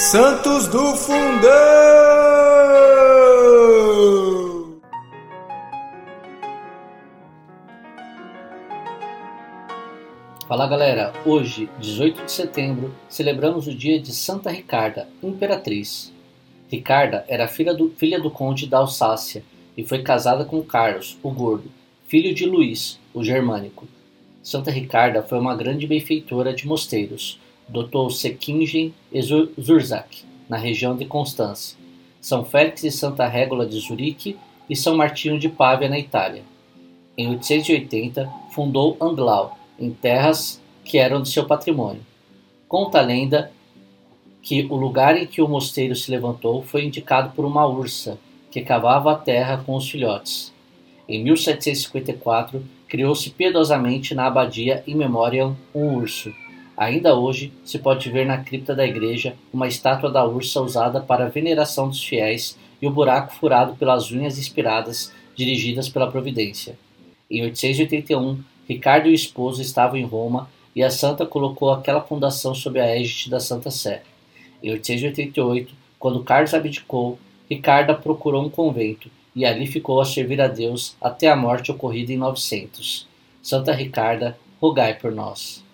Santos do Fundão! Fala galera, hoje, 18 de setembro, celebramos o dia de Santa Ricarda, Imperatriz. Ricarda era filha do, filha do conde da Alsácia e foi casada com Carlos, o Gordo, filho de Luís, o Germânico. Santa Ricarda foi uma grande benfeitora de mosteiros, Dr. Sekingen e Zurzak, na região de Constância, São Félix e Santa Régula de Zurique e São Martinho de Pávia, na Itália. Em 880, fundou Anglau, em terras que eram de seu patrimônio. Conta a lenda que o lugar em que o mosteiro se levantou foi indicado por uma ursa que cavava a terra com os filhotes. Em 1754, criou-se piedosamente na abadia em memória um urso. Ainda hoje se pode ver na cripta da igreja uma estátua da ursa usada para a veneração dos fiéis e o buraco furado pelas unhas inspiradas dirigidas pela providência. Em 881, Ricardo e o esposo estavam em Roma e a santa colocou aquela fundação sob a égide da Santa Sé. Em 888, quando Carlos abdicou, Ricarda procurou um convento e ali ficou a servir a Deus até a morte ocorrida em 900. Santa Ricarda, rogai por nós.